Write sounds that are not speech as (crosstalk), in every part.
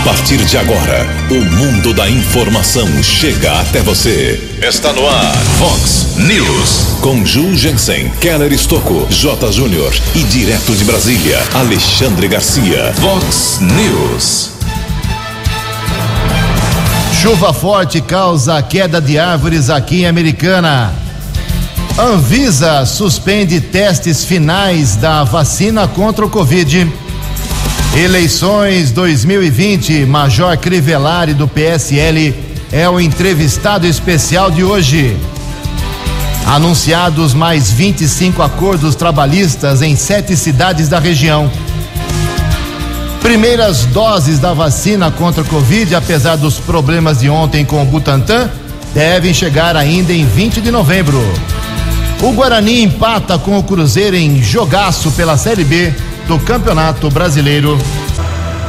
A partir de agora, o mundo da informação chega até você. Está no ar, Fox News. Com Ju Jensen, Keller Estocco, J. Júnior e direto de Brasília, Alexandre Garcia. Fox News. Chuva forte causa queda de árvores aqui em Americana. Anvisa suspende testes finais da vacina contra o Covid. Eleições 2020, Major Crivellari do PSL é o entrevistado especial de hoje. Anunciados mais 25 acordos trabalhistas em sete cidades da região. Primeiras doses da vacina contra a Covid, apesar dos problemas de ontem com o Butantan, devem chegar ainda em 20 de novembro. O Guarani empata com o Cruzeiro em jogaço pela Série B do Campeonato Brasileiro.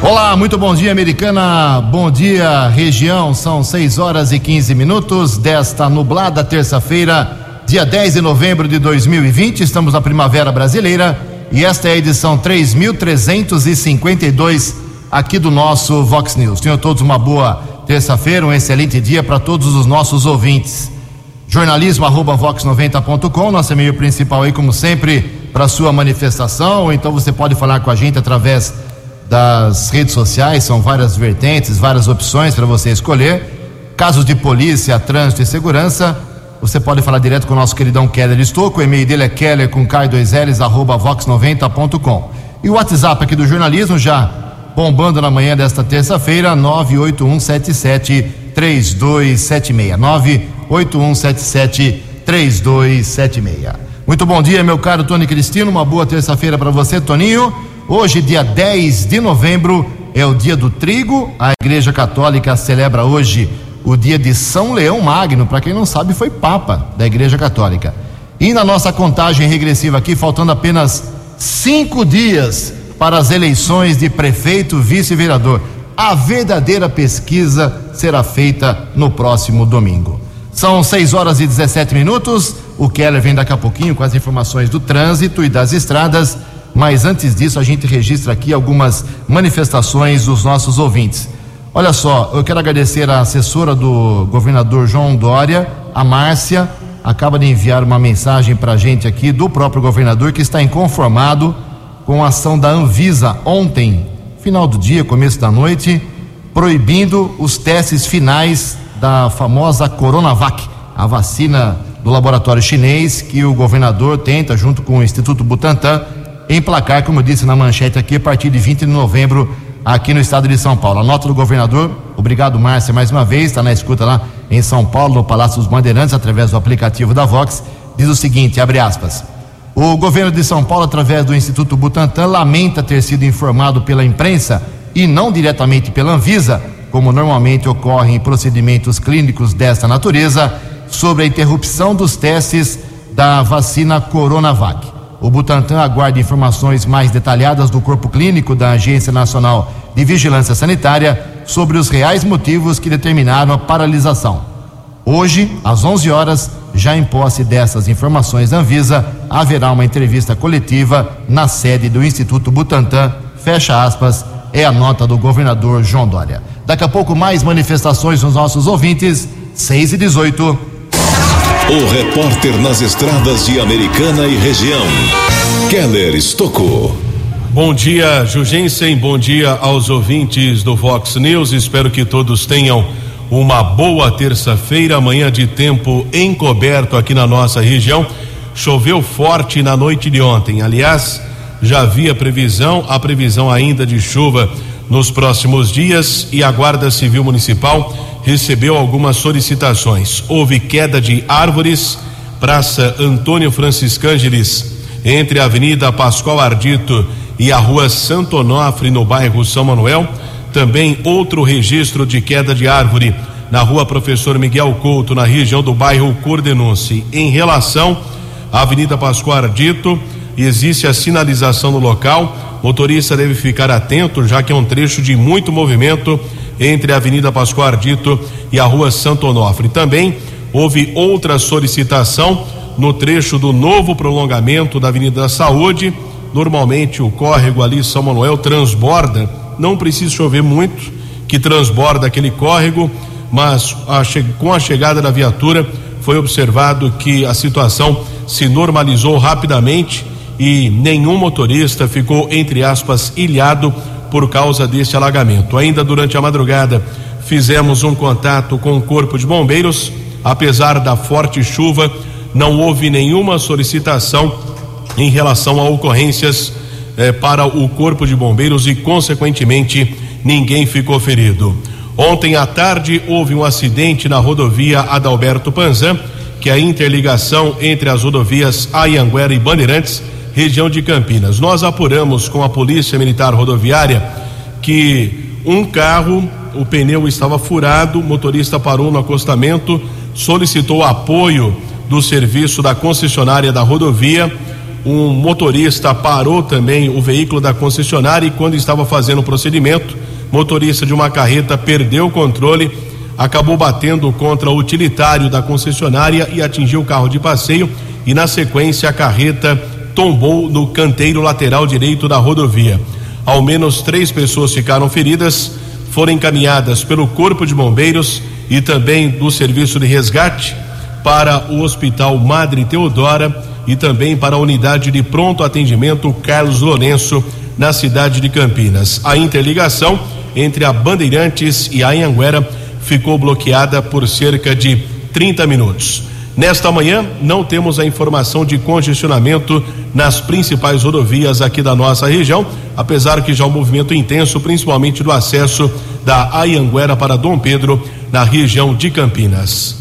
Olá, muito bom dia, americana. Bom dia, região. São 6 horas e 15 minutos desta nublada terça-feira, dia 10 de novembro de 2020. Estamos na Primavera Brasileira e esta é a edição 3352 aqui do nosso Vox News. Tenham todos uma boa terça-feira, um excelente dia para todos os nossos ouvintes. Jornalismo arroba vox90.com, nosso e-mail principal aí, como sempre, para sua manifestação, então você pode falar com a gente através das redes sociais, são várias vertentes, várias opções para você escolher. Casos de polícia, trânsito e segurança, você pode falar direto com o nosso queridão Keller Estouco, o e-mail dele é keller com k2ls arroba vox90.com. E o WhatsApp aqui do jornalismo já bombando na manhã desta terça-feira, 98177 3276. 98177 3276. Muito bom dia, meu caro Tony Cristino. Uma boa terça-feira para você, Toninho. Hoje, dia 10 de novembro, é o dia do trigo. A Igreja Católica celebra hoje o dia de São Leão Magno. Para quem não sabe, foi Papa da Igreja Católica. E na nossa contagem regressiva aqui, faltando apenas cinco dias para as eleições de prefeito, vice-vereador. A verdadeira pesquisa será feita no próximo domingo. São 6 horas e 17 minutos. O Keller vem daqui a pouquinho com as informações do trânsito e das estradas. Mas antes disso, a gente registra aqui algumas manifestações dos nossos ouvintes. Olha só, eu quero agradecer a assessora do governador João Dória, a Márcia, acaba de enviar uma mensagem para a gente aqui do próprio governador que está inconformado com a ação da Anvisa ontem, final do dia, começo da noite, proibindo os testes finais da famosa Coronavac, a vacina do laboratório chinês que o governador tenta, junto com o Instituto Butantan, emplacar, como eu disse na manchete aqui, a partir de 20 de novembro aqui no estado de São Paulo. A nota do governador, obrigado Márcia mais uma vez, está na escuta lá em São Paulo, no Palácio dos Bandeirantes, através do aplicativo da Vox, diz o seguinte, abre aspas, o governo de São Paulo, através do Instituto Butantan, lamenta ter sido informado pela imprensa e não diretamente pela Anvisa como normalmente ocorre em procedimentos clínicos desta natureza, sobre a interrupção dos testes da vacina Coronavac. O Butantan aguarda informações mais detalhadas do corpo clínico da Agência Nacional de Vigilância Sanitária sobre os reais motivos que determinaram a paralisação. Hoje, às 11 horas, já em posse dessas informações da Anvisa, haverá uma entrevista coletiva na sede do Instituto Butantan, fecha aspas, é a nota do governador João Dória. Daqui a pouco mais manifestações dos nossos ouvintes, 6 e 18. O repórter nas estradas de Americana e região, Keller Estocou. Bom dia, Jugensen, bom dia aos ouvintes do Vox News. Espero que todos tenham uma boa terça-feira, amanhã de tempo encoberto aqui na nossa região. Choveu forte na noite de ontem. Aliás, já havia previsão, a previsão ainda de chuva nos próximos dias e a Guarda Civil Municipal recebeu algumas solicitações. Houve queda de árvores, Praça Antônio Francisco Ângeles, entre a Avenida Pascoal Ardito e a Rua Santo Onofre, no bairro São Manuel. Também outro registro de queda de árvore na Rua Professor Miguel Couto, na região do bairro Cordenunce. Em relação à Avenida Pascoal Ardito, existe a sinalização no local. Motorista deve ficar atento, já que é um trecho de muito movimento entre a Avenida Pascoal Ardito e a Rua Santo Onofre. Também houve outra solicitação no trecho do novo prolongamento da Avenida da Saúde. Normalmente o córrego ali São Manuel transborda, não precisa chover muito que transborda aquele córrego, mas a, com a chegada da viatura foi observado que a situação se normalizou rapidamente e nenhum motorista ficou, entre aspas, ilhado por causa deste alagamento. Ainda durante a madrugada, fizemos um contato com o Corpo de Bombeiros. Apesar da forte chuva, não houve nenhuma solicitação em relação a ocorrências eh, para o Corpo de Bombeiros e, consequentemente, ninguém ficou ferido. Ontem à tarde houve um acidente na rodovia Adalberto Panzan, que é a interligação entre as rodovias Ayanguera e Bandeirantes, região de Campinas. Nós apuramos com a Polícia Militar Rodoviária que um carro, o pneu estava furado, o motorista parou no acostamento, solicitou apoio do serviço da concessionária da rodovia. Um motorista parou também o veículo da concessionária e quando estava fazendo o procedimento, motorista de uma carreta perdeu o controle, acabou batendo contra o utilitário da concessionária e atingiu o carro de passeio e na sequência a carreta tombou no canteiro lateral direito da rodovia. Ao menos três pessoas ficaram feridas, foram encaminhadas pelo Corpo de Bombeiros e também do Serviço de Resgate para o Hospital Madre Teodora e também para a unidade de pronto atendimento Carlos Lourenço, na cidade de Campinas. A interligação entre a Bandeirantes e a Anhanguera ficou bloqueada por cerca de 30 minutos. Nesta manhã, não temos a informação de congestionamento nas principais rodovias aqui da nossa região, apesar que já o um movimento intenso, principalmente do acesso da Ayanguera para Dom Pedro, na região de Campinas.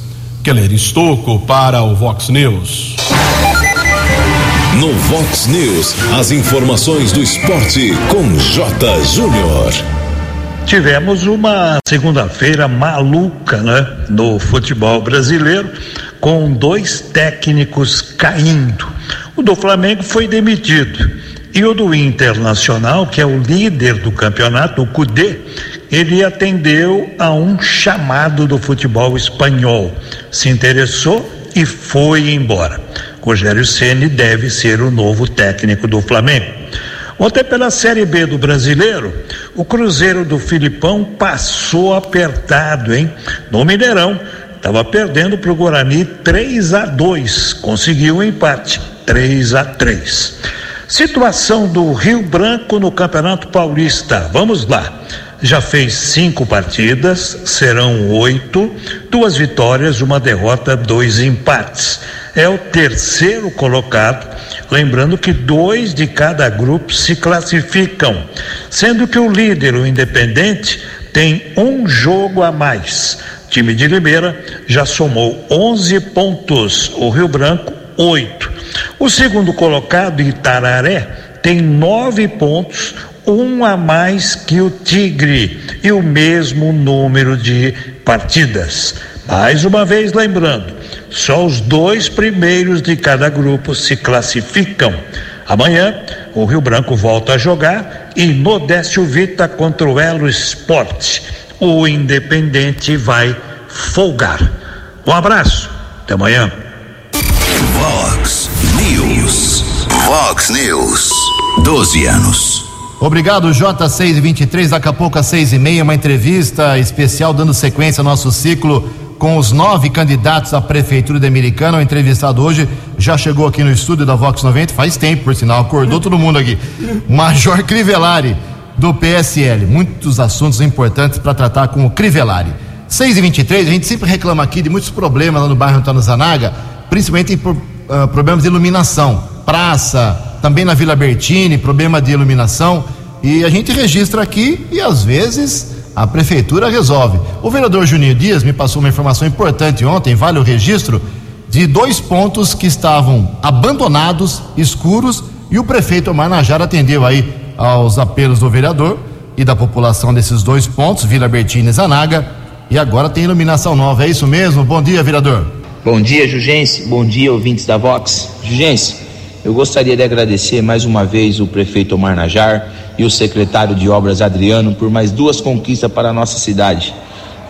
Keller Estocco para o Vox News. No Vox News, as informações do esporte com J. Júnior. Tivemos uma segunda-feira maluca, né? No futebol brasileiro, com dois técnicos caindo. O do Flamengo foi demitido. E o do Internacional, que é o líder do campeonato, o Cudê, ele atendeu a um chamado do futebol espanhol. Se interessou e foi embora. Rogério Ceni deve ser o novo técnico do Flamengo. Ontem, pela Série B do Brasileiro, o Cruzeiro do Filipão passou apertado, hein? No Mineirão, estava perdendo para o Guarani 3 a 2, conseguiu o um empate, 3 a 3. Situação do Rio Branco no Campeonato Paulista. Vamos lá. Já fez cinco partidas, serão oito, duas vitórias, uma derrota, dois empates. É o terceiro colocado Lembrando que dois de cada grupo se classificam, sendo que o líder, o Independente, tem um jogo a mais. Time de Limeira já somou 11 pontos, o Rio Branco, oito. O segundo colocado, Itararé, tem nove pontos, um a mais que o Tigre e o mesmo número de partidas. Mais uma vez lembrando, só os dois primeiros de cada grupo se classificam. Amanhã, o Rio Branco volta a jogar e no Décio Vita contra o Elo Esporte. O Independente vai folgar. Um abraço, até amanhã. Vox News. Vox News. 12 anos. Obrigado, J623. Daqui a pouco às seis e meia, uma entrevista especial dando sequência ao nosso ciclo com os nove candidatos à Prefeitura de Americana. O entrevistado hoje já chegou aqui no estúdio da Vox 90, faz tempo, por sinal, acordou todo mundo aqui. Major Crivellari, do PSL. Muitos assuntos importantes para tratar com o Crivellari. 6 e 23 a gente sempre reclama aqui de muitos problemas lá no bairro Antônio Zanaga, principalmente em uh, problemas de iluminação. Praça, também na Vila Bertini, problema de iluminação. E a gente registra aqui e às vezes a prefeitura resolve. O vereador Juninho Dias me passou uma informação importante ontem, vale o registro, de dois pontos que estavam abandonados, escuros, e o prefeito Manajara atendeu aí aos apelos do vereador e da população desses dois pontos, Vila Bertina e Zanaga, e agora tem iluminação nova, é isso mesmo? Bom dia, vereador. Bom dia, Jugense. Bom dia, ouvintes da Vox. Jugense, eu gostaria de agradecer mais uma vez o prefeito Omar Najar e o secretário de Obras Adriano por mais duas conquistas para a nossa cidade.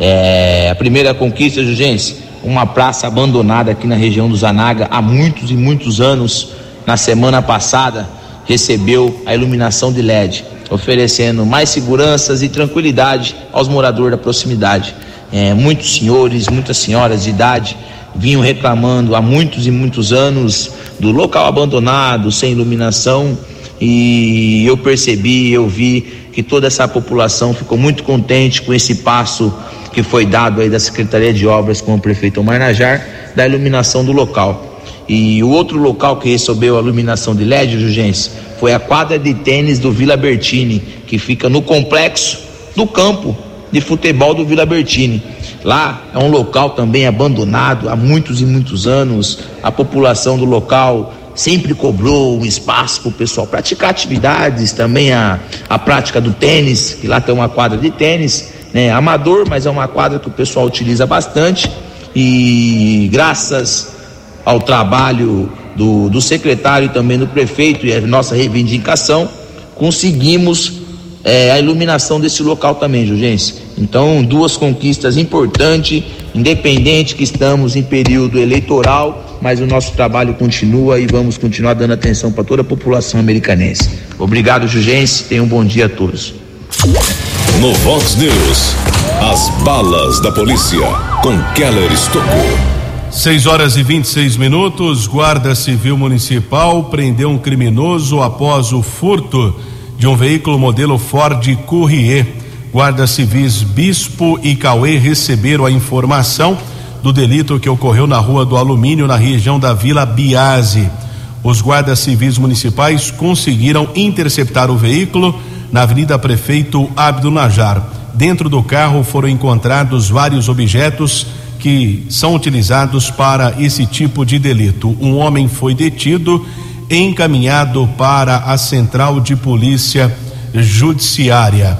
É, a primeira conquista, Jugense, uma praça abandonada aqui na região do Zanaga há muitos e muitos anos. Na semana passada recebeu a iluminação de LED. oferecendo mais seguranças e tranquilidade aos moradores da proximidade. É, muitos senhores, muitas senhoras de idade vinham reclamando há muitos e muitos anos do local abandonado, sem iluminação, e eu percebi, eu vi que toda essa população ficou muito contente com esse passo que foi dado aí da Secretaria de Obras com o prefeito Omar Najar, da iluminação do local. E o outro local que recebeu a iluminação de LED, urgência, foi a quadra de tênis do Vila Bertini, que fica no complexo do campo de futebol do Vila Bertini. Lá é um local também abandonado há muitos e muitos anos. A população do local sempre cobrou um espaço para o pessoal praticar atividades, também a, a prática do tênis, que lá tem uma quadra de tênis, né, amador, mas é uma quadra que o pessoal utiliza bastante. E graças ao trabalho do, do secretário e também do prefeito e a nossa reivindicação, conseguimos é, a iluminação desse local também, Jurgência. Então, duas conquistas importantes, independente que estamos em período eleitoral, mas o nosso trabalho continua e vamos continuar dando atenção para toda a população americanense. Obrigado, Jurgência. Tenham um bom dia a todos. No Vox News, as balas da polícia com Keller Estocou. 6 horas e 26 minutos. Guarda Civil Municipal prendeu um criminoso após o furto de um veículo modelo Ford Courier. Guarda Civis Bispo e Cauê receberam a informação do delito que ocorreu na Rua do Alumínio, na região da Vila Biase. Os guardas civis municipais conseguiram interceptar o veículo na Avenida Prefeito Abdo Najar. Dentro do carro foram encontrados vários objetos que são utilizados para esse tipo de delito. Um homem foi detido, encaminhado para a Central de Polícia Judiciária.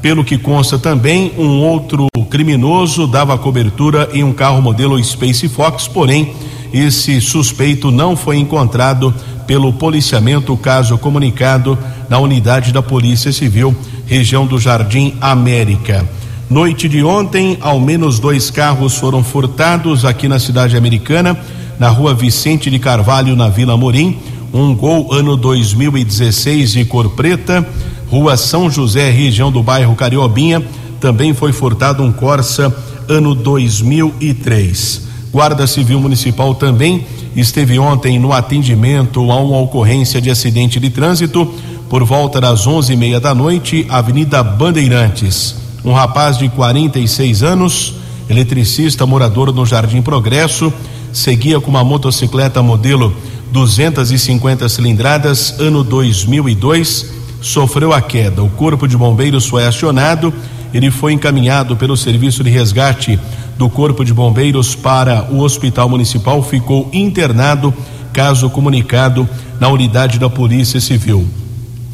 Pelo que consta também, um outro criminoso dava cobertura em um carro modelo Space Fox, porém, esse suspeito não foi encontrado pelo policiamento, caso comunicado na unidade da Polícia Civil, região do Jardim América. Noite de ontem, ao menos dois carros foram furtados aqui na cidade americana, na rua Vicente de Carvalho, na Vila Morim. Um gol ano 2016 de cor preta. Rua São José, região do bairro Cariobinha. Também foi furtado um Corsa ano 2003. Guarda Civil Municipal também esteve ontem no atendimento a uma ocorrência de acidente de trânsito por volta das onze e meia da noite, Avenida Bandeirantes um rapaz de 46 anos, eletricista, morador no Jardim Progresso, seguia com uma motocicleta modelo 250 cilindradas, ano 2002, sofreu a queda. O corpo de bombeiros foi acionado, ele foi encaminhado pelo serviço de resgate do Corpo de Bombeiros para o Hospital Municipal, ficou internado, caso comunicado na unidade da Polícia Civil.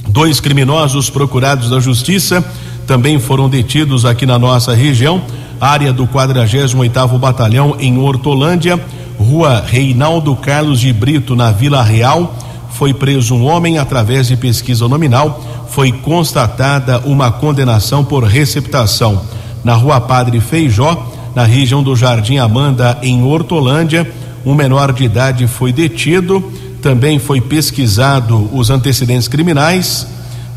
Dois criminosos procurados da Justiça também foram detidos aqui na nossa região, área do 48º Batalhão em Hortolândia, Rua Reinaldo Carlos de Brito, na Vila Real. Foi preso um homem através de pesquisa nominal. Foi constatada uma condenação por receptação. Na Rua Padre Feijó, na região do Jardim Amanda, em Hortolândia, um menor de idade foi detido. Também foi pesquisado os antecedentes criminais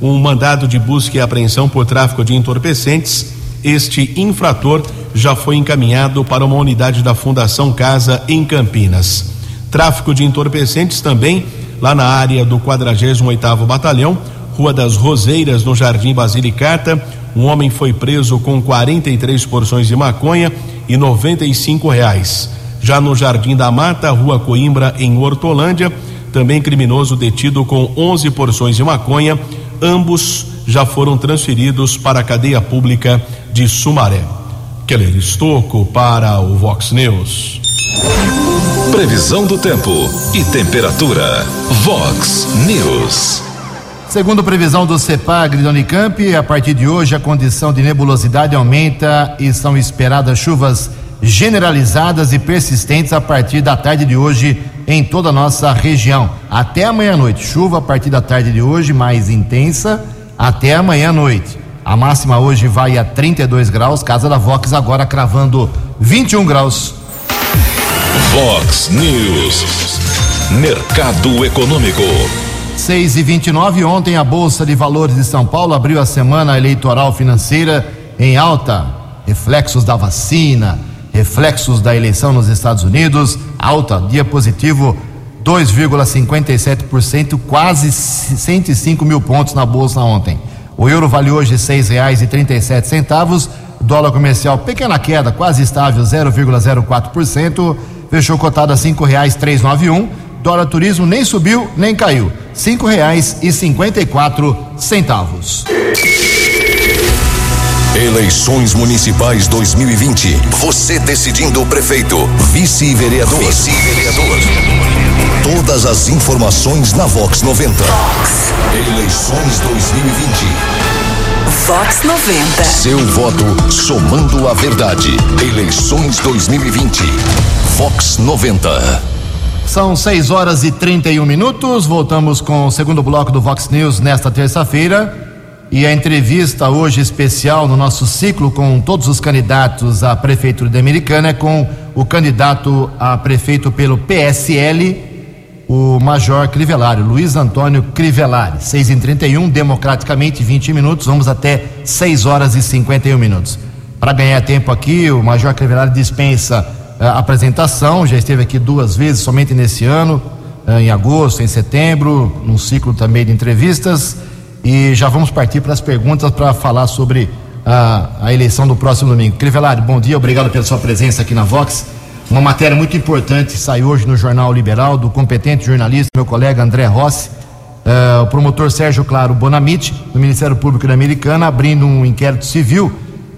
um mandado de busca e apreensão por tráfico de entorpecentes. Este infrator já foi encaminhado para uma unidade da Fundação Casa em Campinas. Tráfico de entorpecentes também lá na área do 48º Batalhão, Rua das Roseiras, no Jardim Basilicata. Um homem foi preso com 43 porções de maconha e 95 reais. Já no Jardim da Mata, Rua Coimbra, em Hortolândia, também criminoso detido com 11 porções de maconha ambos já foram transferidos para a cadeia pública de Sumaré. Keller Estocco para o Vox News. Previsão do tempo e temperatura. Vox News. Segundo previsão do CEPAG da Unicamp, a partir de hoje a condição de nebulosidade aumenta e são esperadas chuvas generalizadas e persistentes a partir da tarde de hoje em toda a nossa região. Até amanhã à noite. Chuva a partir da tarde de hoje, mais intensa, até amanhã à noite. A máxima hoje vai a 32 graus. Casa da Vox agora cravando 21 graus. Vox News. Mercado Econômico. 6 e 29 ontem a Bolsa de Valores de São Paulo abriu a semana eleitoral financeira em alta. Reflexos da vacina, reflexos da eleição nos Estados Unidos, alta, dia positivo 2,57%, quase 105 mil pontos na Bolsa ontem. O euro vale hoje seis reais e trinta e sete centavos, dólar comercial pequena queda, quase estável 0,04%, fechou cotado a cinco reais três nove um, dólar turismo nem subiu nem caiu, cinco reais e cinquenta e quatro centavos. Eleições Municipais 2020. Você decidindo o prefeito, vice-vereador. Vice-vereador. Todas as informações na Vox 90. Vox. Eleições 2020. Vox 90. Seu voto somando a verdade. Eleições 2020. Vox 90. São 6 horas e 31 minutos. Voltamos com o segundo bloco do Vox News nesta terça-feira. E a entrevista hoje especial no nosso ciclo com todos os candidatos à Prefeitura da Americana é com o candidato a prefeito pelo PSL, o Major Crivellari, Luiz Antônio Crivellari. 6 em 31, democraticamente 20 minutos, vamos até 6 horas e 51 minutos. Para ganhar tempo aqui, o Major Crivellari dispensa a uh, apresentação, já esteve aqui duas vezes, somente nesse ano, uh, em agosto, em setembro, num ciclo também de entrevistas e já vamos partir para as perguntas para falar sobre a, a, eleição do próximo domingo. Crivellari, bom dia, obrigado pela sua presença aqui na Vox. Uma matéria muito importante saiu hoje no Jornal Liberal do competente jornalista, meu colega André Rossi, uh, o promotor Sérgio Claro Bonamite, do Ministério Público da Americana, abrindo um inquérito civil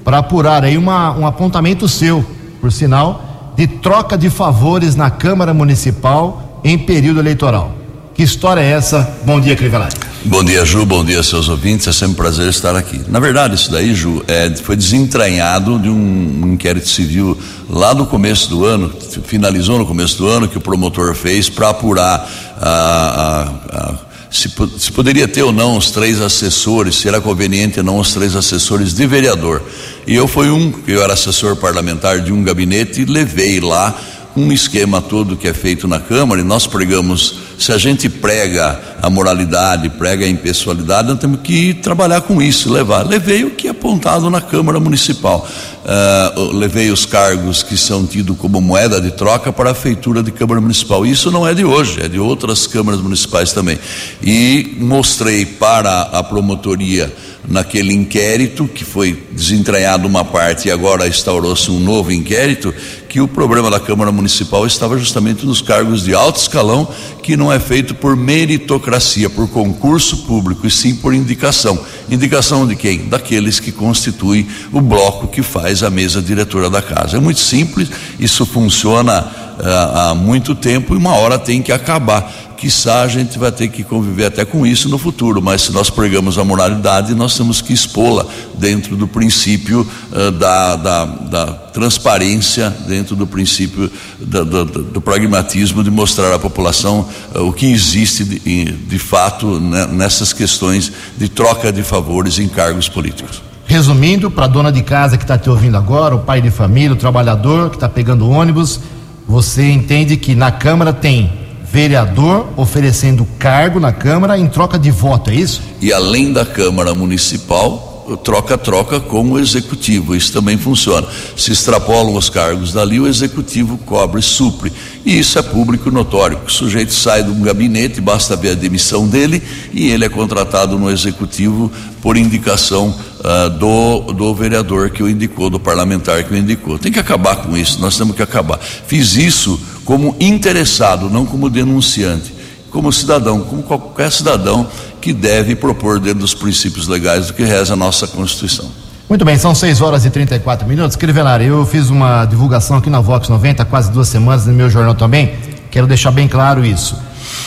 para apurar aí uma, um apontamento seu, por sinal, de troca de favores na Câmara Municipal em período eleitoral. Que história é essa? Bom dia, Crivellari. Bom dia, Ju. Bom dia, seus ouvintes. É sempre um prazer estar aqui. Na verdade, isso daí, Ju, é, foi desentranhado de um, inquérito civil lá no começo do ano, finalizou no começo do ano, que o promotor fez para apurar a, a, a se, se, poderia ter ou não os três assessores, se era conveniente ou não os três assessores de vereador. E eu fui um, eu era assessor parlamentar de um gabinete e levei lá um esquema todo que é feito na Câmara e nós pregamos, se a gente prega a moralidade, prega a impessoalidade, nós temos que trabalhar com isso, levar. Levei o que é apontado na Câmara Municipal, uh, levei os cargos que são tidos como moeda de troca para a feitura de Câmara Municipal. Isso não é de hoje, é de outras câmaras municipais também. E mostrei para a promotoria naquele inquérito, que foi desentranhado uma parte e agora instaurou-se um novo inquérito, que o problema da Câmara Municipal estava justamente nos cargos de alto escalão, que não é feito por meritocracia, por concurso público, e sim por indicação. Indicação de quem? Daqueles que constituem o bloco que faz a mesa diretora da casa. É muito simples, isso funciona uh, há muito tempo e uma hora tem que acabar quiçá a gente vai ter que conviver até com isso no futuro, mas se nós pregamos a moralidade, nós temos que expô-la dentro do princípio uh, da, da, da, transparência, dentro do princípio da, do, do, pragmatismo de mostrar à população uh, o que existe de, de fato né, nessas questões de troca de favores em cargos políticos. Resumindo, para a dona de casa que está te ouvindo agora, o pai de família, o trabalhador que está pegando ônibus, você entende que na Câmara tem vereador oferecendo cargo na Câmara em troca de voto, é isso? E além da Câmara Municipal, troca-troca com o executivo. Isso também funciona. Se extrapolam os cargos dali, o executivo cobre, supre. E isso é público notório. O sujeito sai de um gabinete, basta ver a demissão dele e ele é contratado no executivo por indicação uh, do, do vereador que o indicou, do parlamentar que o indicou. Tem que acabar com isso, nós temos que acabar. Fiz isso como interessado, não como denunciante, como cidadão, como qualquer cidadão que deve propor dentro dos princípios legais do que reza a nossa Constituição. Muito bem, são 6 horas e 34 minutos. Crivelari, eu fiz uma divulgação aqui na Vox 90 há quase duas semanas no meu jornal também. Quero deixar bem claro isso.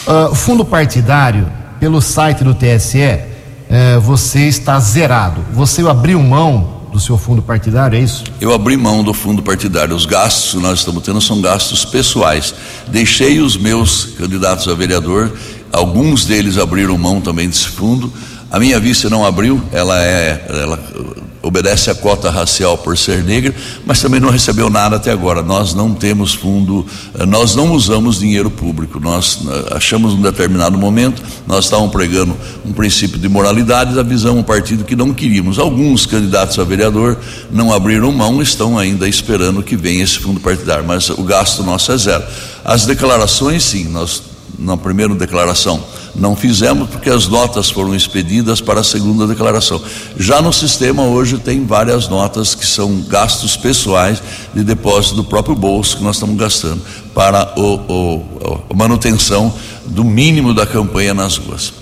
Uh, fundo partidário, pelo site do TSE, uh, você está zerado. Você abriu mão do seu fundo partidário, é isso? Eu abri mão do fundo partidário. Os gastos que nós estamos tendo são gastos pessoais. Deixei os meus candidatos a vereador, alguns deles abriram mão também desse fundo. A minha vice não abriu, ela é, ela obedece à cota racial por ser negra, mas também não recebeu nada até agora. Nós não temos fundo, nós não usamos dinheiro público. Nós eh, achamos um determinado momento, nós estávamos pregando um princípio de moralidade da visão um partido que não queríamos. Alguns candidatos a vereador não abriram mão, estão ainda esperando que venha esse fundo partidário, mas o gasto nosso é zero. As declarações, sim, nós na primeira declaração não fizemos porque as notas foram expedidas para a segunda declaração. Já no sistema hoje tem várias notas que são gastos pessoais de depósito do próprio bolso que nós estamos gastando para o, o, a manutenção do mínimo da campanha nas ruas.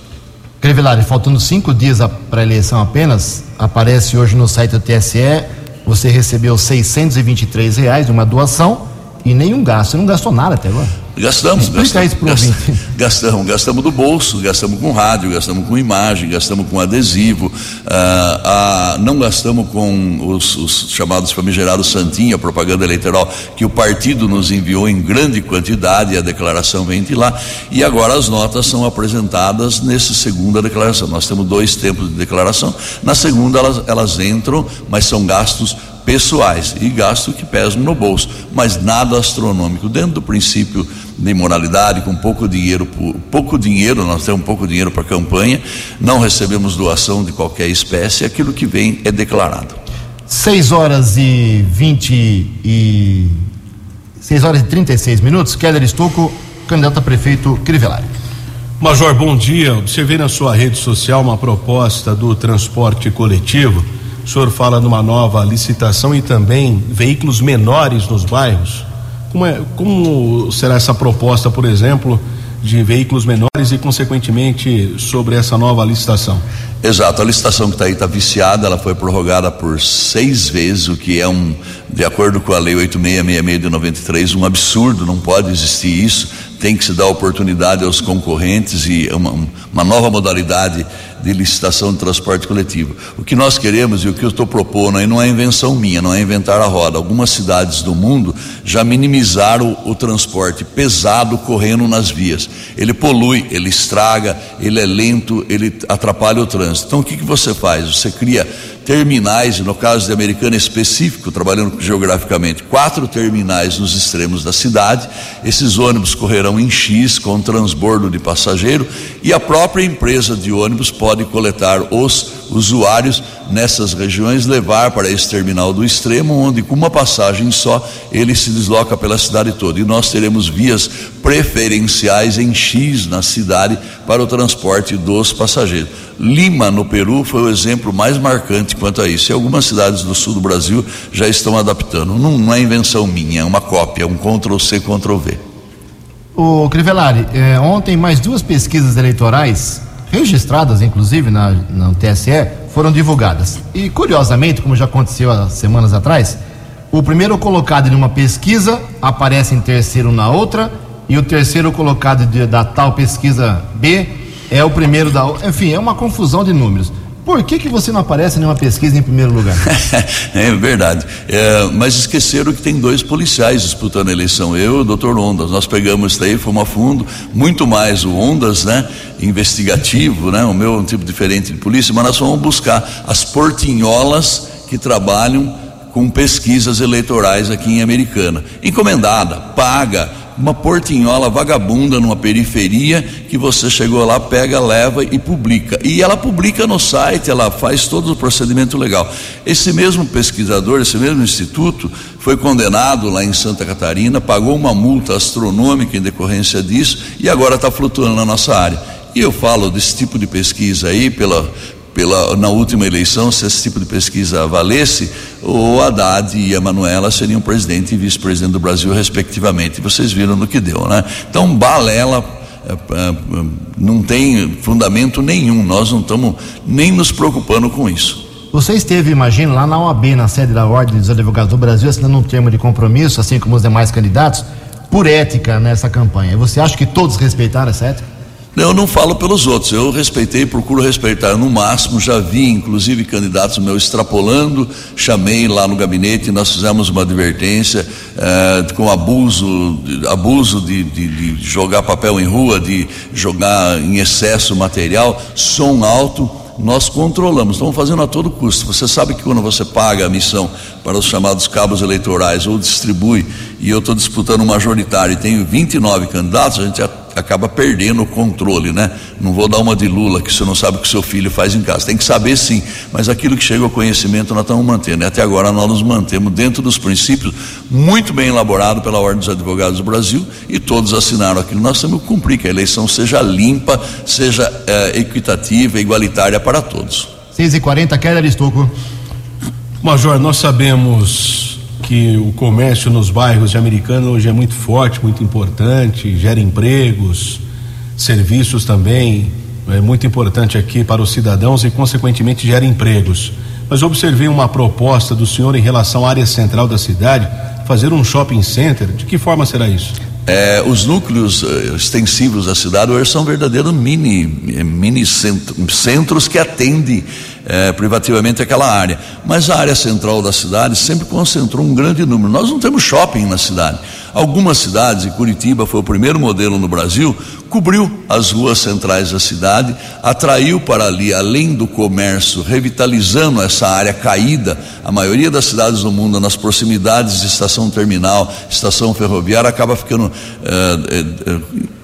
Crevelari, faltando cinco dias para a eleição apenas, aparece hoje no site do TSE, você recebeu 623 reais de uma doação e nenhum gasto. Você não gastou nada até agora? Gastamos, gastamos, gastamos, gastamos, gastamos do bolso, gastamos com rádio, gastamos com imagem, gastamos com adesivo, ah, ah, não gastamos com os, os, chamados famigerados Santinha, propaganda eleitoral, que o partido nos enviou em grande quantidade, e a declaração vem de lá, e agora as notas são apresentadas nessa segunda declaração. Nós temos dois tempos de declaração, na segunda elas, elas entram, mas são gastos pessoais e gastos que pesam no bolso, mas nada astronômico, dentro do princípio de moralidade, com pouco dinheiro, pouco dinheiro, nós temos pouco dinheiro para a campanha, não recebemos doação de qualquer espécie, aquilo que vem é declarado. 6 horas e 20 e 6 horas e 36 minutos, Keller Estocco, candidato a prefeito Crivellari. Major, bom dia. Observei na sua rede social uma proposta do transporte coletivo o senhor fala numa nova licitação e também veículos menores nos bairros. Como, é, como será essa proposta, por exemplo, de veículos menores e, consequentemente, sobre essa nova licitação? Exato, a licitação que está aí está viciada, ela foi prorrogada por seis vezes, o que é um, de acordo com a lei 8666 de 93, um absurdo, não pode existir isso tem que se dar oportunidade aos concorrentes e uma, uma nova modalidade de licitação de transporte coletivo. O que nós queremos e o que eu estou propondo aí não é invenção minha, não é inventar a roda. Algumas cidades do mundo já minimizaram o, o transporte pesado correndo nas vias. Ele polui, ele estraga, ele é lento, ele atrapalha o trânsito. Então o que, que você faz? Você cria terminais, no caso de Americana específico, trabalhando geograficamente, quatro terminais nos extremos da cidade. Esses ônibus correrão em X com transbordo de passageiro e a própria empresa de ônibus pode coletar os usuários nessas regiões, levar para esse terminal do extremo, onde com uma passagem só ele se desloca pela cidade toda. E nós teremos vias preferenciais em X na cidade para o transporte dos passageiros. Lima, no Peru, foi o exemplo mais marcante quanto a isso. E algumas cidades do sul do Brasil já estão adaptando. Não, não é invenção minha, é uma cópia, um Ctrl-C, Ctrl-V. O Crivellari, eh, ontem mais duas pesquisas eleitorais, registradas inclusive na, no TSE, foram divulgadas. E curiosamente, como já aconteceu há semanas atrás, o primeiro colocado em uma pesquisa aparece em terceiro na outra, e o terceiro colocado de, da tal pesquisa B é o primeiro da. Enfim, é uma confusão de números. Por que, que você não aparece em uma pesquisa em primeiro lugar? (laughs) é verdade. É, mas esqueceram que tem dois policiais disputando a eleição. Eu e o doutor Ondas. Nós pegamos isso daí, fomos a fundo, muito mais o Ondas, né? Investigativo, né? O meu é um tipo diferente de polícia, mas nós fomos buscar as portinholas que trabalham com pesquisas eleitorais aqui em Americana. Encomendada, paga uma portinhola vagabunda numa periferia que você chegou lá, pega, leva e publica. E ela publica no site, ela faz todo o procedimento legal. Esse mesmo pesquisador, esse mesmo instituto, foi condenado lá em Santa Catarina, pagou uma multa astronômica em decorrência disso e agora está flutuando na nossa área. E eu falo desse tipo de pesquisa aí, pela, pela, na última eleição, se esse tipo de pesquisa valesse, o Haddad e a Manuela seriam presidente e vice-presidente do Brasil, respectivamente. Vocês viram no que deu, né? Então, balela é, é, não tem fundamento nenhum. Nós não estamos nem nos preocupando com isso. Você esteve, imagino, lá na OAB, na sede da Ordem dos Advogados do Brasil, assinando um termo de compromisso, assim como os demais candidatos, por ética nessa campanha. Você acha que todos respeitaram essa ética? Eu não falo pelos outros, eu respeitei, procuro respeitar no máximo. Já vi, inclusive, candidatos meus extrapolando. Chamei lá no gabinete, nós fizemos uma advertência eh, com abuso, abuso de, de, de jogar papel em rua, de jogar em excesso material, som alto nós controlamos, estamos fazendo a todo custo. Você sabe que quando você paga a missão para os chamados cabos eleitorais ou distribui, e eu estou disputando majoritário e tenho 29 candidatos, a gente acaba perdendo o controle, né? Não vou dar uma de Lula que você não sabe o que seu filho faz em casa. Tem que saber sim, mas aquilo que chega ao conhecimento nós estamos mantendo. E até agora nós nos mantemos dentro dos princípios muito bem elaborado pela Ordem dos Advogados do Brasil e todos assinaram aquilo. Nós temos que cumprir que a eleição seja limpa, seja é, equitativa, igualitária para todos. 6h40, Keller Estocco. Major, nós sabemos que o comércio nos bairros de Americana hoje é muito forte, muito importante, gera empregos, serviços também, é muito importante aqui para os cidadãos e, consequentemente, gera empregos. Mas observei uma proposta do senhor em relação à área central da cidade, fazer um shopping center. De que forma será isso? É, os núcleos uh, extensivos da cidade hoje são verdadeiros mini, mini centros que atendem é, privativamente aquela área. Mas a área central da cidade sempre concentrou um grande número. Nós não temos shopping na cidade. Algumas cidades, e Curitiba foi o primeiro modelo no Brasil, cobriu as ruas centrais da cidade, atraiu para ali, além do comércio, revitalizando essa área caída. A maioria das cidades do mundo, nas proximidades de estação terminal, estação ferroviária, acaba ficando. É, é,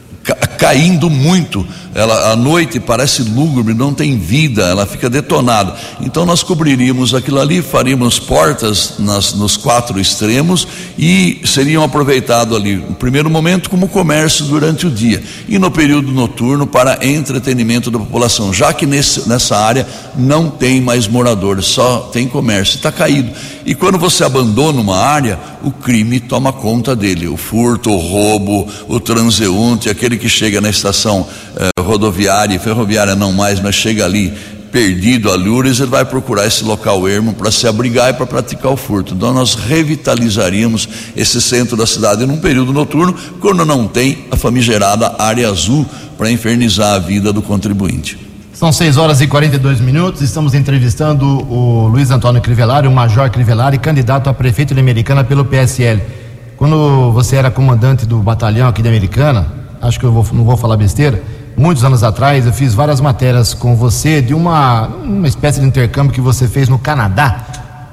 caindo muito. Ela à noite parece lúgubre, não tem vida, ela fica detonada. Então nós cobriríamos aquilo ali, faríamos portas nas, nos quatro extremos e seriam aproveitado ali, no primeiro momento, como comércio durante o dia e no período noturno para entretenimento da população, já que nesse, nessa área não tem mais moradores, só tem comércio, está caído. E quando você abandona uma área, o crime toma conta dele, o furto, o roubo, o transeunte, aquele que chega na estação eh, rodoviária ferroviária não mais, mas chega ali perdido a Lures, ele vai procurar esse local ermo para se abrigar e para praticar o furto. Então nós revitalizaríamos esse centro da cidade num período noturno, quando não tem a famigerada área azul para infernizar a vida do contribuinte. São 6 horas e 42 minutos. Estamos entrevistando o Luiz Antônio Crivellari, o Major Crivellari, candidato a prefeito de Americana pelo PSL. Quando você era comandante do batalhão aqui de Americana, acho que eu vou, não vou falar besteira, muitos anos atrás eu fiz várias matérias com você de uma, uma espécie de intercâmbio que você fez no Canadá.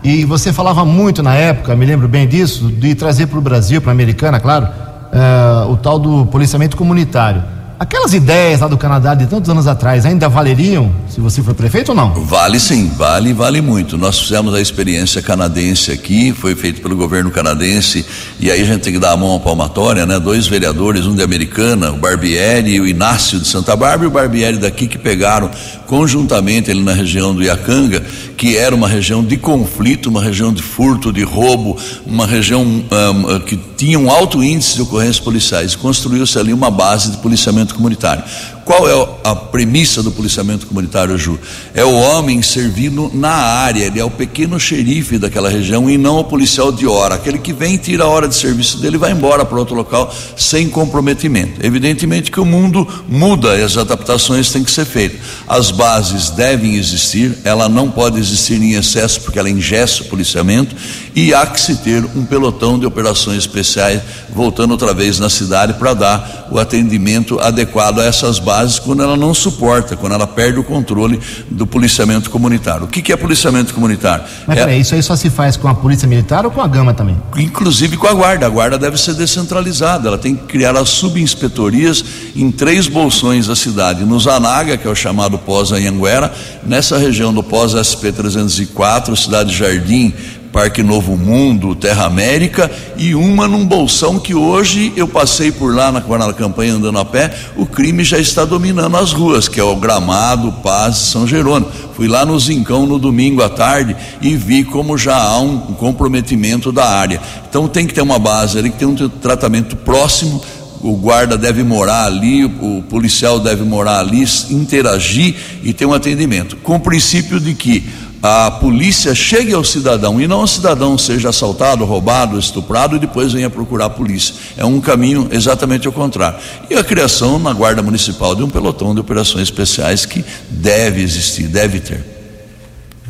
E você falava muito na época, me lembro bem disso, de trazer para o Brasil, para a Americana, claro, uh, o tal do policiamento comunitário. Aquelas ideias lá do Canadá de tantos anos atrás ainda valeriam se você for prefeito ou não? Vale sim, vale, vale muito. Nós fizemos a experiência canadense aqui, foi feito pelo governo canadense, e aí a gente tem que dar a mão à palmatória, né? Dois vereadores, um de Americana, o Barbieri e o Inácio de Santa Bárbara, e o Barbieri daqui que pegaram conjuntamente ali na região do Iacanga, que era uma região de conflito, uma região de furto, de roubo, uma região um, que tinha um alto índice de ocorrências policiais. Construiu-se ali uma base de policiamento comunitário. Qual é a premissa do policiamento comunitário, Ju? É o homem servindo na área, ele é o pequeno xerife daquela região e não o policial de hora. Aquele que vem, tira a hora de serviço dele e vai embora para outro local sem comprometimento. Evidentemente que o mundo muda e as adaptações têm que ser feitas. As bases devem existir, ela não pode existir em excesso porque ela ingessa o policiamento e há que se ter um pelotão de operações especiais voltando outra vez na cidade para dar o atendimento adequado a essas bases quando ela não suporta, quando ela perde o controle do policiamento comunitário. O que, que é policiamento comunitário? Mas é, peraí, isso aí só se faz com a polícia militar ou com a gama também? Inclusive com a guarda. A guarda deve ser descentralizada, ela tem que criar as subinspetorias em três bolsões da cidade. No Zanaga, que é o chamado Pós-Anhanguera, nessa região do Pós-SP 304, Cidade Jardim, Parque Novo Mundo, Terra América e uma num bolsão que hoje eu passei por lá na, na campanha andando a pé, o crime já está dominando as ruas, que é o Gramado, Paz, São Jerônimo. Fui lá no Zincão no domingo à tarde e vi como já há um comprometimento da área. Então tem que ter uma base ali, que tem um tratamento próximo o guarda deve morar ali, o policial deve morar ali, interagir e ter um atendimento. Com o princípio de que a polícia chegue ao cidadão e não o cidadão seja assaltado, roubado, estuprado e depois venha procurar a polícia. É um caminho exatamente ao contrário. E a criação na Guarda Municipal de um pelotão de operações especiais que deve existir, deve ter.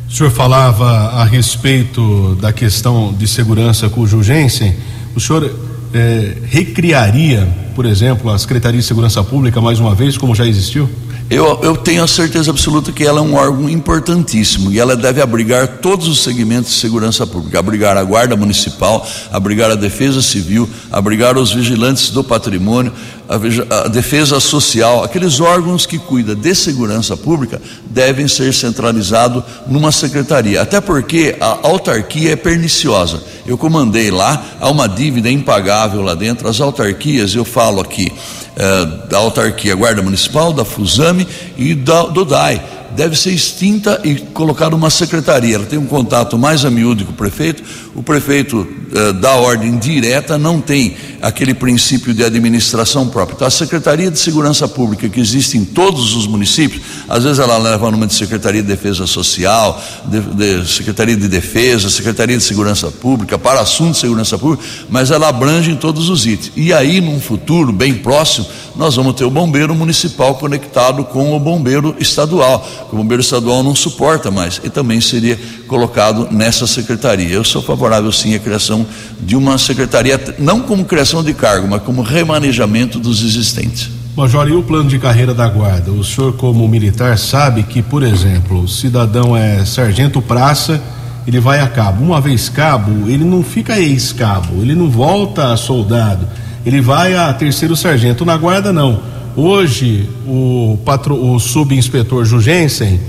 O senhor falava a respeito da questão de segurança com urgência. O senhor eh, recriaria, por exemplo, a Secretaria de Segurança Pública mais uma vez, como já existiu? Eu, eu tenho a certeza absoluta que ela é um órgão importantíssimo e ela deve abrigar todos os segmentos de segurança pública, abrigar a Guarda Municipal, abrigar a Defesa Civil, abrigar os vigilantes do patrimônio, a, a Defesa Social, aqueles órgãos que cuidam de segurança pública devem ser centralizados numa secretaria, até porque a autarquia é perniciosa. Eu comandei lá, há uma dívida impagável lá dentro, as autarquias, eu falo aqui, eh, da autarquia Guarda Municipal, da Fusame e da, do DAI deve ser extinta e colocada uma secretaria. Ela tem um contato mais a miúdo com o prefeito. O prefeito eh, dá ordem direta, não tem aquele princípio de administração própria. Então, a Secretaria de Segurança Pública, que existe em todos os municípios, às vezes ela leva o nome de Secretaria de Defesa Social, de, de Secretaria de Defesa, Secretaria de Segurança Pública, para assuntos de segurança pública, mas ela abrange em todos os itens. E aí, num futuro bem próximo, nós vamos ter o bombeiro municipal conectado com o bombeiro estadual. O bombeiro estadual não suporta mais e também seria colocado nessa secretaria. Eu sou favorável sim à criação de uma secretaria, não como criação de cargo, mas como remanejamento dos existentes. Major, e o plano de carreira da guarda? O senhor, como militar, sabe que, por exemplo, o cidadão é sargento praça, ele vai a cabo. Uma vez cabo, ele não fica ex-cabo, ele não volta a soldado ele vai a terceiro sargento. Na guarda, não. Hoje, o, patro, o subinspetor Jugensen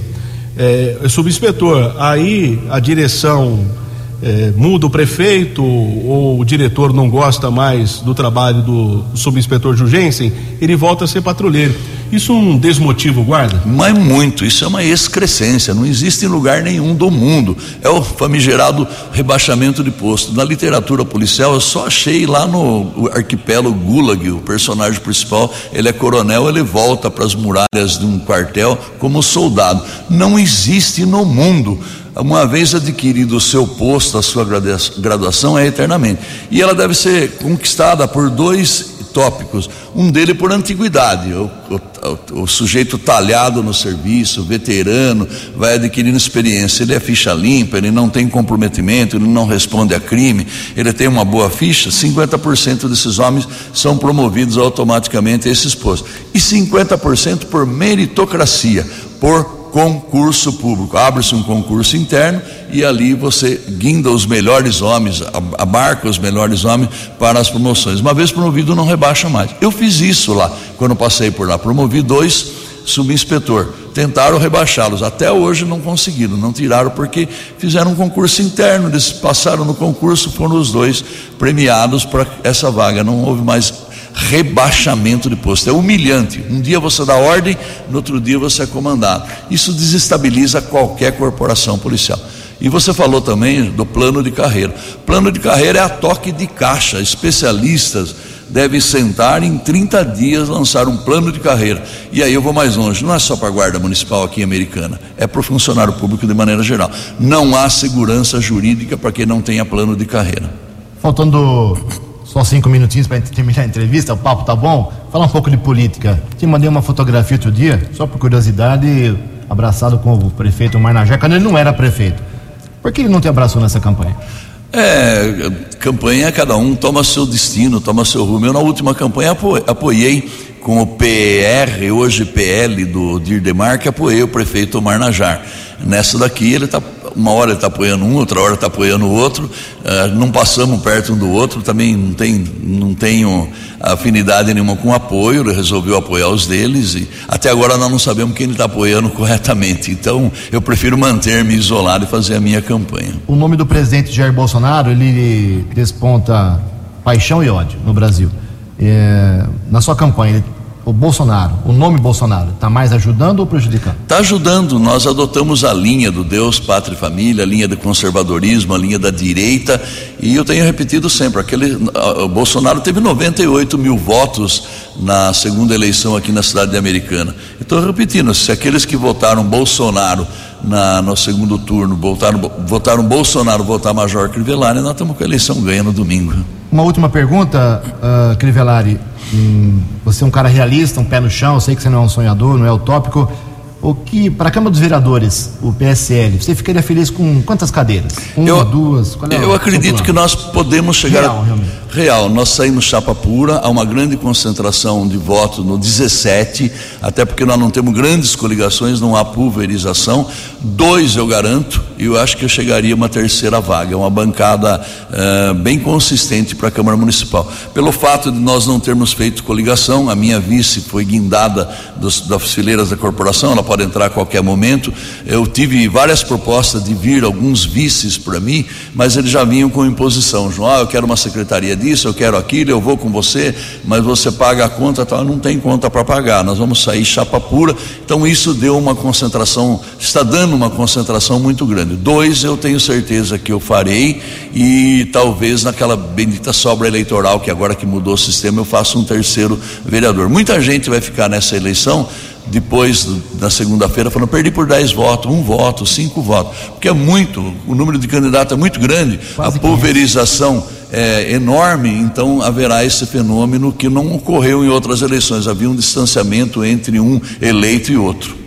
é, é subinspetor. Aí a direção é, muda o prefeito ou o diretor não gosta mais do trabalho do subinspetor Jugensen, ele volta a ser patrulheiro. Isso não desmotiva o guarda? Mas muito, isso é uma excrescência, não existe em lugar nenhum do mundo. É o famigerado rebaixamento de posto. Na literatura policial, eu só achei lá no arquipélago Gulag, o personagem principal, ele é coronel, ele volta para as muralhas de um quartel como soldado. Não existe no mundo uma vez adquirido o seu posto, a sua graduação é eternamente. E ela deve ser conquistada por dois tópicos. Um dele por antiguidade, o, o, o, sujeito talhado no serviço, veterano, vai adquirindo experiência. Ele é ficha limpa, ele não tem comprometimento, ele não responde a crime, ele tem uma boa ficha. 50% desses homens são promovidos automaticamente a esses postos. E 50% por meritocracia, por concurso público. Abre-se um concurso interno e ali você guinda os melhores homens, abarca os melhores homens para as promoções. Uma vez promovido, não rebaixa mais. Eu fiz isso lá, quando passei por lá. Promovi dois subinspetor. Tentaram rebaixá-los, até hoje não conseguiram, não tiraram porque fizeram um concurso interno, eles passaram no concurso, foram os dois premiados para essa vaga. Não houve mais rebaixamento de posto. É humilhante. Um dia você dá ordem, no outro dia você é comandado. Isso desestabiliza qualquer corporação policial. E você falou também do plano de carreira. Plano de carreira é a toque de caixa. Especialistas devem sentar em 30 dias lançar um plano de carreira. E aí eu vou mais longe, não é só para a guarda municipal aqui americana, é para o funcionário público de maneira geral. Não há segurança jurídica para quem não tenha plano de carreira. Faltando só cinco minutinhos para terminar a entrevista, o papo tá bom. Falar um pouco de política. Te mandei uma fotografia outro dia, só por curiosidade, abraçado com o prefeito Marnajá, quando ele não era prefeito. Por que ele não te abraçou nessa campanha? É, campanha, cada um toma seu destino, toma seu rumo. Eu, na última campanha, apoiei com o PR, hoje PL do Dirdemar, que apoiei o prefeito Marnajar. Nessa daqui, ele está uma hora está apoiando um, outra hora está apoiando o outro, uh, não passamos perto um do outro, também não, tem, não tenho afinidade nenhuma com apoio, resolveu apoiar os deles e até agora nós não sabemos quem ele está apoiando (laughs) corretamente. Então eu prefiro manter-me isolado e fazer a minha campanha. O nome do presidente Jair Bolsonaro ele desponta paixão e ódio no Brasil. É, na sua campanha, ele o Bolsonaro, o nome Bolsonaro, está mais ajudando ou prejudicando? Está ajudando. Nós adotamos a linha do Deus, Pátria e Família, a linha do conservadorismo, a linha da direita, e eu tenho repetido sempre: aquele, o Bolsonaro teve 98 mil votos na segunda eleição aqui na cidade de Americana. Estou repetindo: se aqueles que votaram Bolsonaro na, no segundo turno votaram, votaram Bolsonaro, votar Major Crivellari, nós estamos com a eleição ganha no domingo. Uma última pergunta, uh, Crivellari. Hum, você é um cara realista, um pé no chão, eu sei que você não é um sonhador, não é utópico. O que para a Câmara dos Vereadores, o PSL, você ficaria feliz com quantas cadeiras? Uma, eu, duas? É eu acredito que nós podemos chegar real, realmente. real. Nós saímos chapa pura, há uma grande concentração de votos no 17, até porque nós não temos grandes coligações, não há pulverização. Dois eu garanto, e eu acho que eu chegaria uma terceira vaga, uma bancada uh, bem consistente para a Câmara Municipal. Pelo fato de nós não termos feito coligação, a minha vice foi guindada dos, das fileiras da corporação, ela pode entrar a qualquer momento. Eu tive várias propostas de vir alguns vices para mim, mas eles já vinham com imposição. João, ah, eu quero uma secretaria disso, eu quero aquilo, eu vou com você, mas você paga a conta, tal. não tem conta para pagar. Nós vamos sair chapa pura. Então isso deu uma concentração, está dando uma concentração muito grande. Dois, eu tenho certeza que eu farei e talvez naquela bendita sobra eleitoral que agora que mudou o sistema eu faça um terceiro vereador. Muita gente vai ficar nessa eleição depois da segunda-feira falando, perdi por 10 votos, um voto, cinco votos, porque é muito, o número de candidatos é muito grande, Quase a pulverização é enorme, então haverá esse fenômeno que não ocorreu em outras eleições, havia um distanciamento entre um eleito e outro.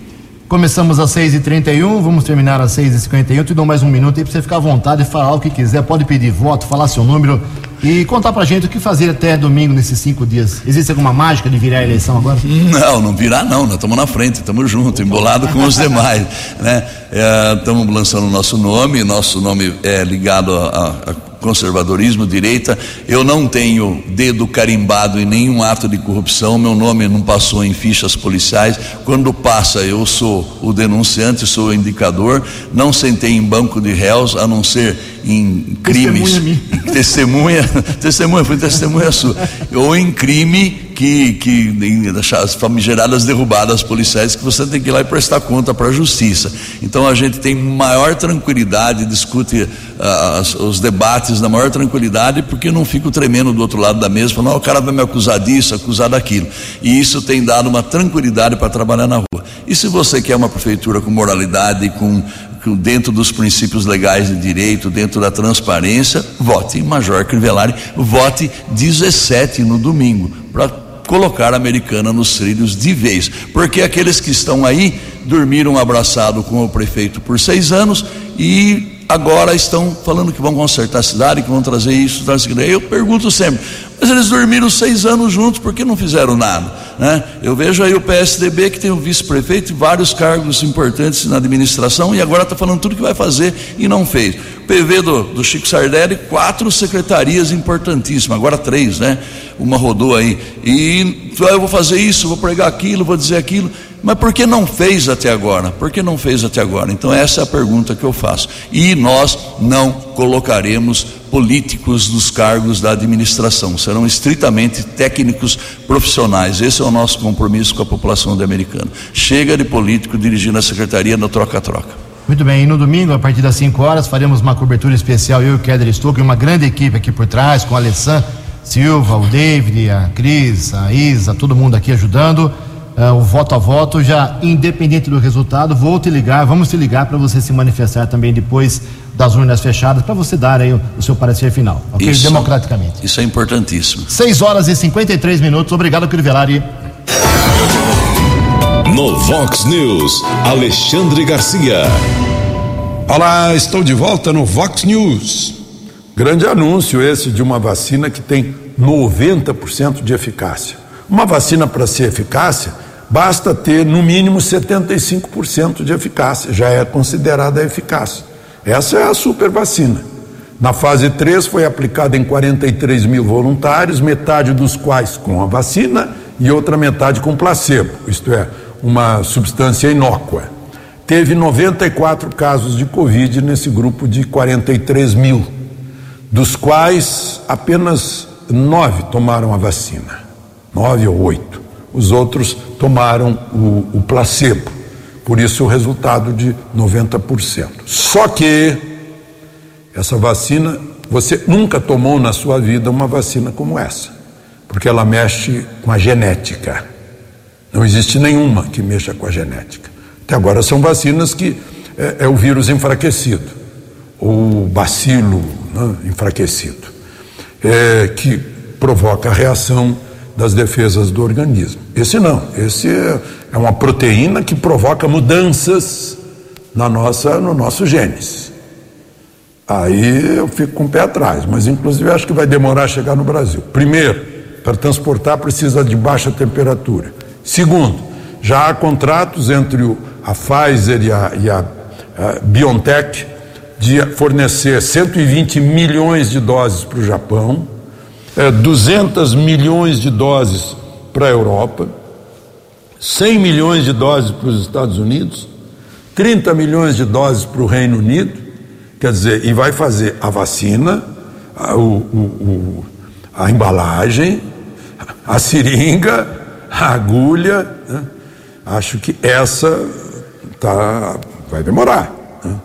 Começamos às 6h31, vamos terminar às 6h51. Te dou mais um minuto aí para você ficar à vontade e falar o que quiser. Pode pedir voto, falar seu número e contar pra gente o que fazer até domingo nesses cinco dias. Existe alguma mágica de virar a eleição agora? Não, não virar não, nós estamos na frente, estamos juntos, embolado com os demais. Né? Estamos é, lançando o nosso nome, nosso nome é ligado a, a conservadorismo, direita. Eu não tenho dedo carimbado em nenhum ato de corrupção, meu nome não passou em fichas policiais. Quando passa, eu sou o denunciante, sou o indicador. Não sentei em banco de réus, a não ser em crimes. Testemunha, (laughs) testemunha, testemunha, foi testemunha sua. Ou em crime que, que as famigeradas derrubadas policiais que você tem que ir lá e prestar conta para a justiça. Então a gente tem maior tranquilidade, discute uh, os debates na maior tranquilidade, porque não fico tremendo do outro lado da mesa, falando, o cara vai me acusar disso, acusar daquilo. E isso tem dado uma tranquilidade para trabalhar na rua. E se você quer uma prefeitura com moralidade, com dentro dos princípios legais de direito, dentro da transparência, vote em Major Crivellari, vote 17 no domingo, para colocar a americana nos trilhos de vez, porque aqueles que estão aí dormiram abraçado com o prefeito por seis anos e agora estão falando que vão consertar a cidade, que vão trazer isso, trazer aquilo. Eu pergunto sempre, mas eles dormiram seis anos juntos, por que não fizeram nada? Né? Eu vejo aí o PSDB que tem o vice-prefeito e vários cargos importantes na administração e agora está falando tudo que vai fazer e não fez. PV do, do Chico Sardelli, quatro secretarias importantíssimas, agora três, né? Uma rodou aí. E ah, eu vou fazer isso, vou pregar aquilo, vou dizer aquilo. Mas por que não fez até agora? Por que não fez até agora? Então, essa é a pergunta que eu faço. E nós não colocaremos políticos nos cargos da administração, serão estritamente técnicos profissionais. Esse é o nosso compromisso com a população americana. Chega de político dirigindo a secretaria no troca-troca. Muito bem, e no domingo, a partir das 5 horas, faremos uma cobertura especial, eu e o Keder Stuck, e uma grande equipe aqui por trás, com a Alessandra Silva, o David, a Cris, a Isa, todo mundo aqui ajudando uh, o voto a voto, já independente do resultado, vou te ligar, vamos te ligar para você se manifestar também depois das urnas fechadas, para você dar aí o, o, seu parecer final, ok? Isso, Democraticamente. Isso é importantíssimo. 6 horas e 53 minutos, obrigado, Crivelari. No Vox News, Alexandre Garcia. Olá, estou de volta no Vox News. Grande anúncio esse de uma vacina que tem 90% de eficácia. Uma vacina para ser eficácia, basta ter no mínimo 75% de eficácia, já é considerada eficaz. Essa é a super vacina. Na fase 3 foi aplicada em 43 mil voluntários, metade dos quais com a vacina e outra metade com placebo, isto é, uma substância inócua. Teve 94 casos de Covid nesse grupo de 43 mil, dos quais apenas nove tomaram a vacina nove ou oito. Os outros tomaram o, o placebo. Por isso o resultado de 90%. Só que essa vacina, você nunca tomou na sua vida uma vacina como essa, porque ela mexe com a genética. Não existe nenhuma que mexa com a genética. Até agora são vacinas que é, é o vírus enfraquecido, ou bacilo né, enfraquecido, é, que provoca a reação das defesas do organismo. Esse não, esse é, é uma proteína que provoca mudanças na nossa, no nosso genes. Aí eu fico com o pé atrás, mas inclusive acho que vai demorar a chegar no Brasil. Primeiro, para transportar precisa de baixa temperatura. Segundo, já há contratos entre a Pfizer e a, e a, a BioNTech de fornecer 120 milhões de doses para o Japão, é, 200 milhões de doses para a Europa, 100 milhões de doses para os Estados Unidos, 30 milhões de doses para o Reino Unido, quer dizer, e vai fazer a vacina, a, o, o, a embalagem, a seringa, agulha. Né? Acho que essa tá, vai demorar. Né?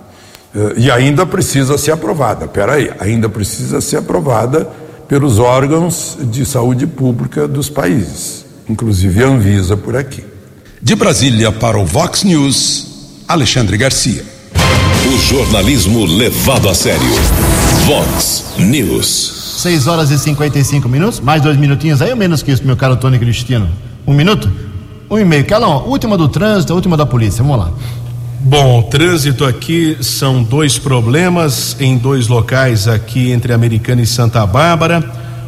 E ainda precisa ser aprovada. Peraí, ainda precisa ser aprovada pelos órgãos de saúde pública dos países, inclusive a Anvisa por aqui. De Brasília para o Vox News, Alexandre Garcia. O jornalismo levado a sério. Vox News. 6 horas e 55 minutos, mais dois minutinhos aí ou menos que isso, meu caro Tony Cristino? Um minuto? Um e meio. Calão, última do trânsito, última da polícia. Vamos lá. Bom, trânsito aqui são dois problemas em dois locais aqui entre Americana e Santa Bárbara.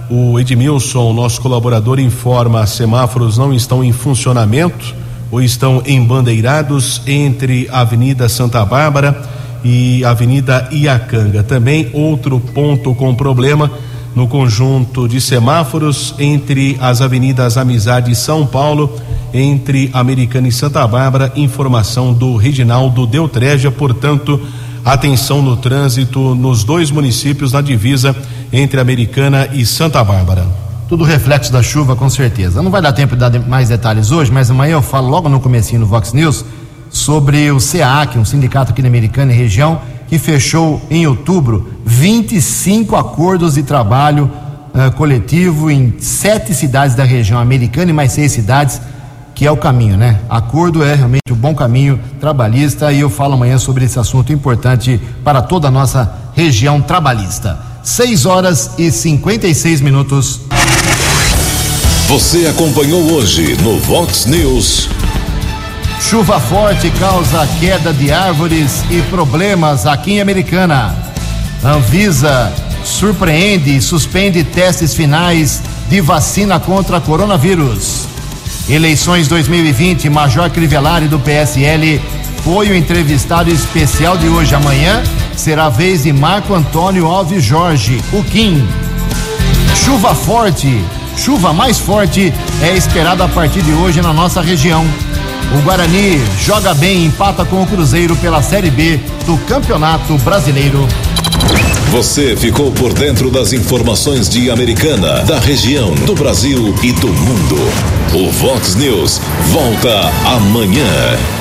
O Edmilson, nosso colaborador, informa: semáforos não estão em funcionamento ou estão embandeirados entre Avenida Santa Bárbara e Avenida Iacanga. Também outro ponto com problema no conjunto de semáforos entre as avenidas Amizade e São Paulo, entre Americana e Santa Bárbara, informação do Reginaldo Deltreja, portanto, atenção no trânsito nos dois municípios na divisa entre Americana e Santa Bárbara. Tudo reflexo da chuva, com certeza. Não vai dar tempo de dar mais detalhes hoje, mas amanhã eu falo logo no comecinho no Vox News sobre o SEAC, um sindicato aqui na Americana e região, que fechou em outubro 25 acordos de trabalho uh, coletivo em sete cidades da região americana e mais seis cidades, que é o caminho, né? Acordo é realmente o bom caminho trabalhista e eu falo amanhã sobre esse assunto importante para toda a nossa região trabalhista. 6 horas e 56 minutos. Você acompanhou hoje no Vox News. Chuva forte causa queda de árvores e problemas aqui em Americana. Anvisa surpreende e suspende testes finais de vacina contra coronavírus. Eleições 2020, Major Crivellari do PSL foi o entrevistado especial de hoje. Amanhã será a vez de Marco Antônio Alves Jorge, o Kim. Chuva forte, chuva mais forte é esperada a partir de hoje na nossa região. O Guarani joga bem e empata com o Cruzeiro pela Série B do Campeonato Brasileiro. Você ficou por dentro das informações de Americana, da região, do Brasil e do mundo. O Vox News volta amanhã.